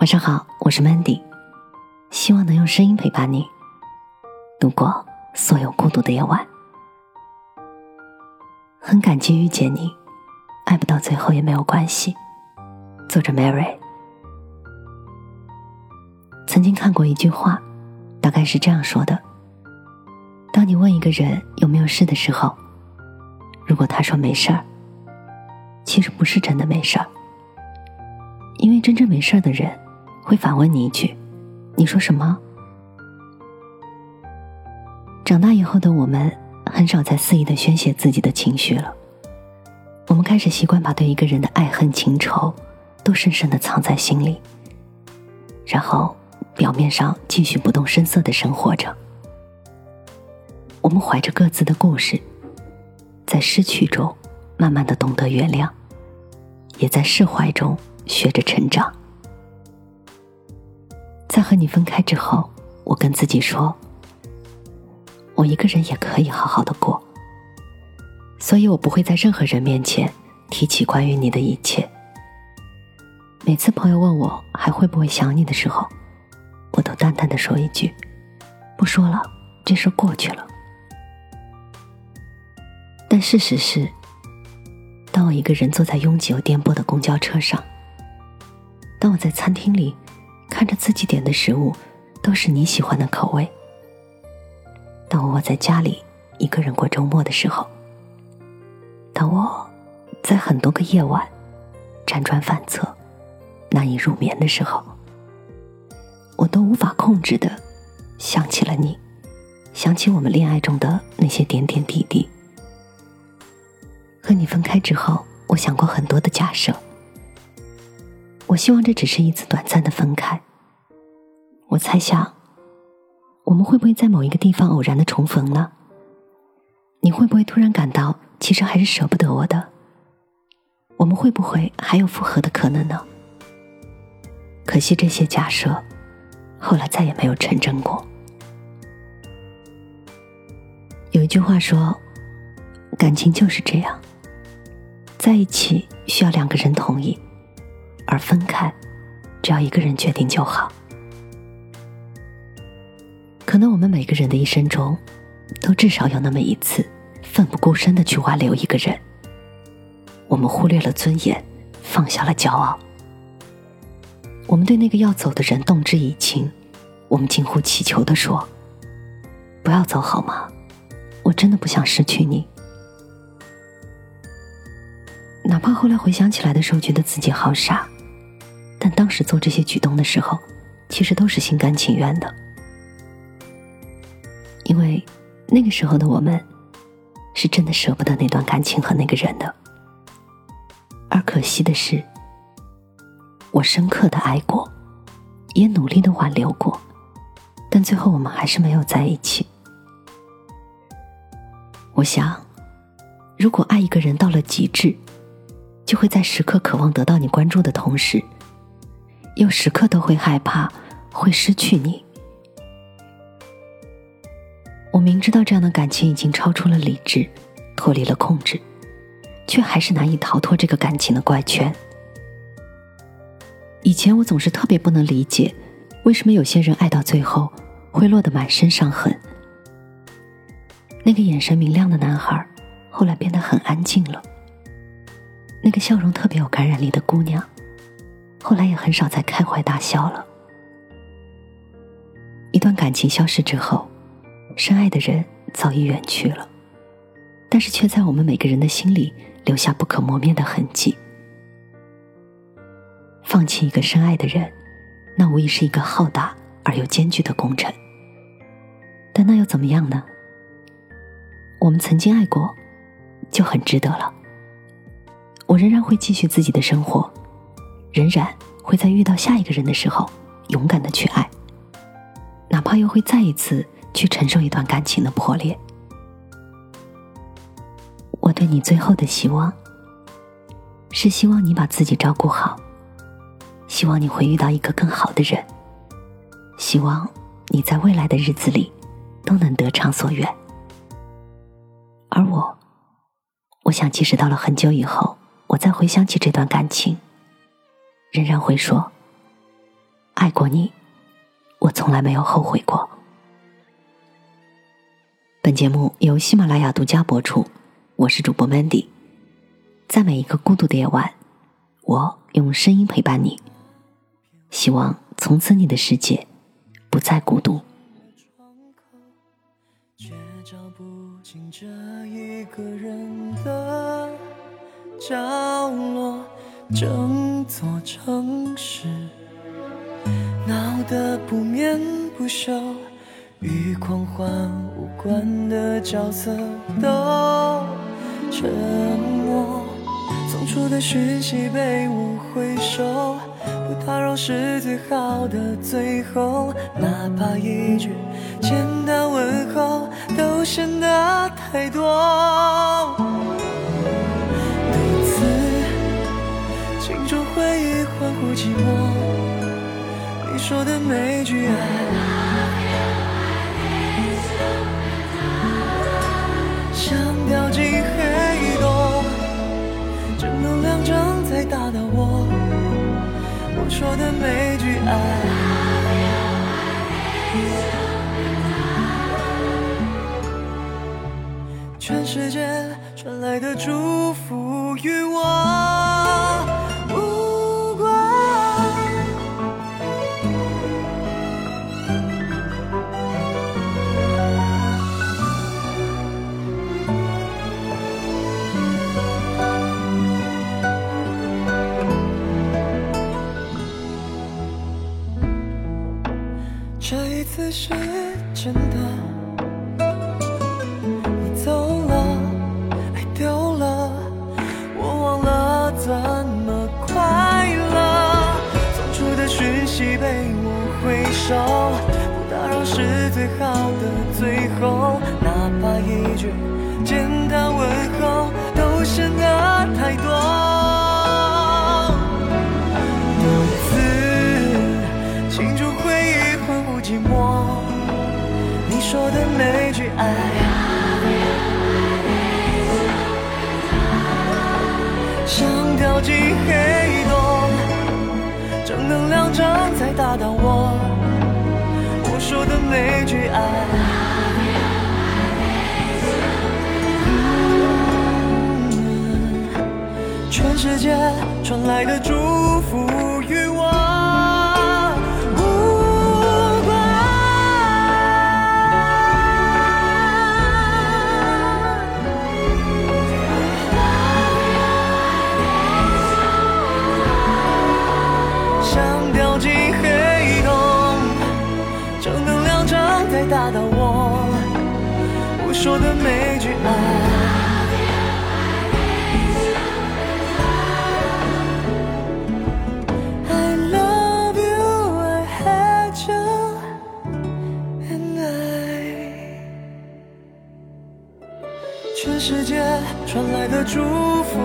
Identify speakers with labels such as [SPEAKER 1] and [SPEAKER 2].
[SPEAKER 1] 晚上好，我是 Mandy，希望能用声音陪伴你度过所有孤独的夜晚。很感激遇见你，爱不到最后也没有关系。作者 Mary 曾经看过一句话，大概是这样说的：当你问一个人有没有事的时候，如果他说没事儿，其实不是真的没事儿，因为真正没事儿的人。会反问你一句：“你说什么？”长大以后的我们，很少再肆意的宣泄自己的情绪了。我们开始习惯把对一个人的爱恨情仇，都深深的藏在心里，然后表面上继续不动声色的生活着。我们怀着各自的故事，在失去中慢慢的懂得原谅，也在释怀中学着成长。在和你分开之后，我跟自己说，我一个人也可以好好的过，所以我不会在任何人面前提起关于你的一切。每次朋友问我还会不会想你的时候，我都淡淡的说一句：“不说了，这事过去了。”但事实是，当我一个人坐在拥挤又颠簸的公交车上，当我在餐厅里。看着自己点的食物，都是你喜欢的口味。当我在家里一个人过周末的时候，当我在很多个夜晚辗转反侧、难以入眠的时候，我都无法控制的想起了你，想起我们恋爱中的那些点点滴滴。和你分开之后，我想过很多的假设。我希望这只是一次短暂的分开。我猜想，我们会不会在某一个地方偶然的重逢呢？你会不会突然感到其实还是舍不得我的？我们会不会还有复合的可能呢？可惜这些假设，后来再也没有成真过。有一句话说，感情就是这样，在一起需要两个人同意。而分开，只要一个人决定就好。可能我们每个人的一生中，都至少有那么一次，奋不顾身的去挽留一个人。我们忽略了尊严，放下了骄傲。我们对那个要走的人动之以情，我们近乎祈求的说：“不要走好吗？我真的不想失去你。”哪怕后来回想起来的时候，觉得自己好傻。但当时做这些举动的时候，其实都是心甘情愿的，那个时候的我们，是真的舍不得那段感情和那个人的。而可惜的是，我深刻的爱过，也努力的挽留过，但最后我们还是没有在一起。我想，如果爱一个人到了极致，就会在时刻渴望得到你关注的同时。又时刻都会害怕会失去你。我明知道这样的感情已经超出了理智，脱离了控制，却还是难以逃脱这个感情的怪圈。以前我总是特别不能理解，为什么有些人爱到最后会落得满身伤痕。那个眼神明亮的男孩，后来变得很安静了。那个笑容特别有感染力的姑娘。后来也很少再开怀大笑了。一段感情消失之后，深爱的人早已远去了，但是却在我们每个人的心里留下不可磨灭的痕迹。放弃一个深爱的人，那无疑是一个浩大而又艰巨的工程。但那又怎么样呢？我们曾经爱过，就很值得了。我仍然会继续自己的生活。仍然会在遇到下一个人的时候，勇敢的去爱，哪怕又会再一次去承受一段感情的破裂。我对你最后的希望，是希望你把自己照顾好，希望你会遇到一个更好的人，希望你在未来的日子里都能得偿所愿。而我，我想，即使到了很久以后，我再回想起这段感情。仍然会说，
[SPEAKER 2] 爱过你，我从来没有后悔过。本节目由喜马拉雅独家播出，我是主播 Mandy。在每一个孤独的夜晚，我用声音陪伴你，希望从此你的世界不再孤独。却找不进这一个人的角落，整座城市闹得不眠不休。与狂欢无关的角色都沉默，送出的讯息被我回收，不打扰是最好的最后，哪怕一句简单问候都显得太多。独自庆祝回忆，欢呼寂寞，你说的每句爱。说的每句爱，全世界传来的祝福与我。是真的，你走了，爱丢了，我忘了怎么快乐。送出的讯息被我回收，不打扰是最好的最后，哪怕一句简单问候都显得太多。说的每句爱，全世界传来的祝福与我。打倒我！我说的每句爱。I love you, I hate you, 全世界传来的祝福。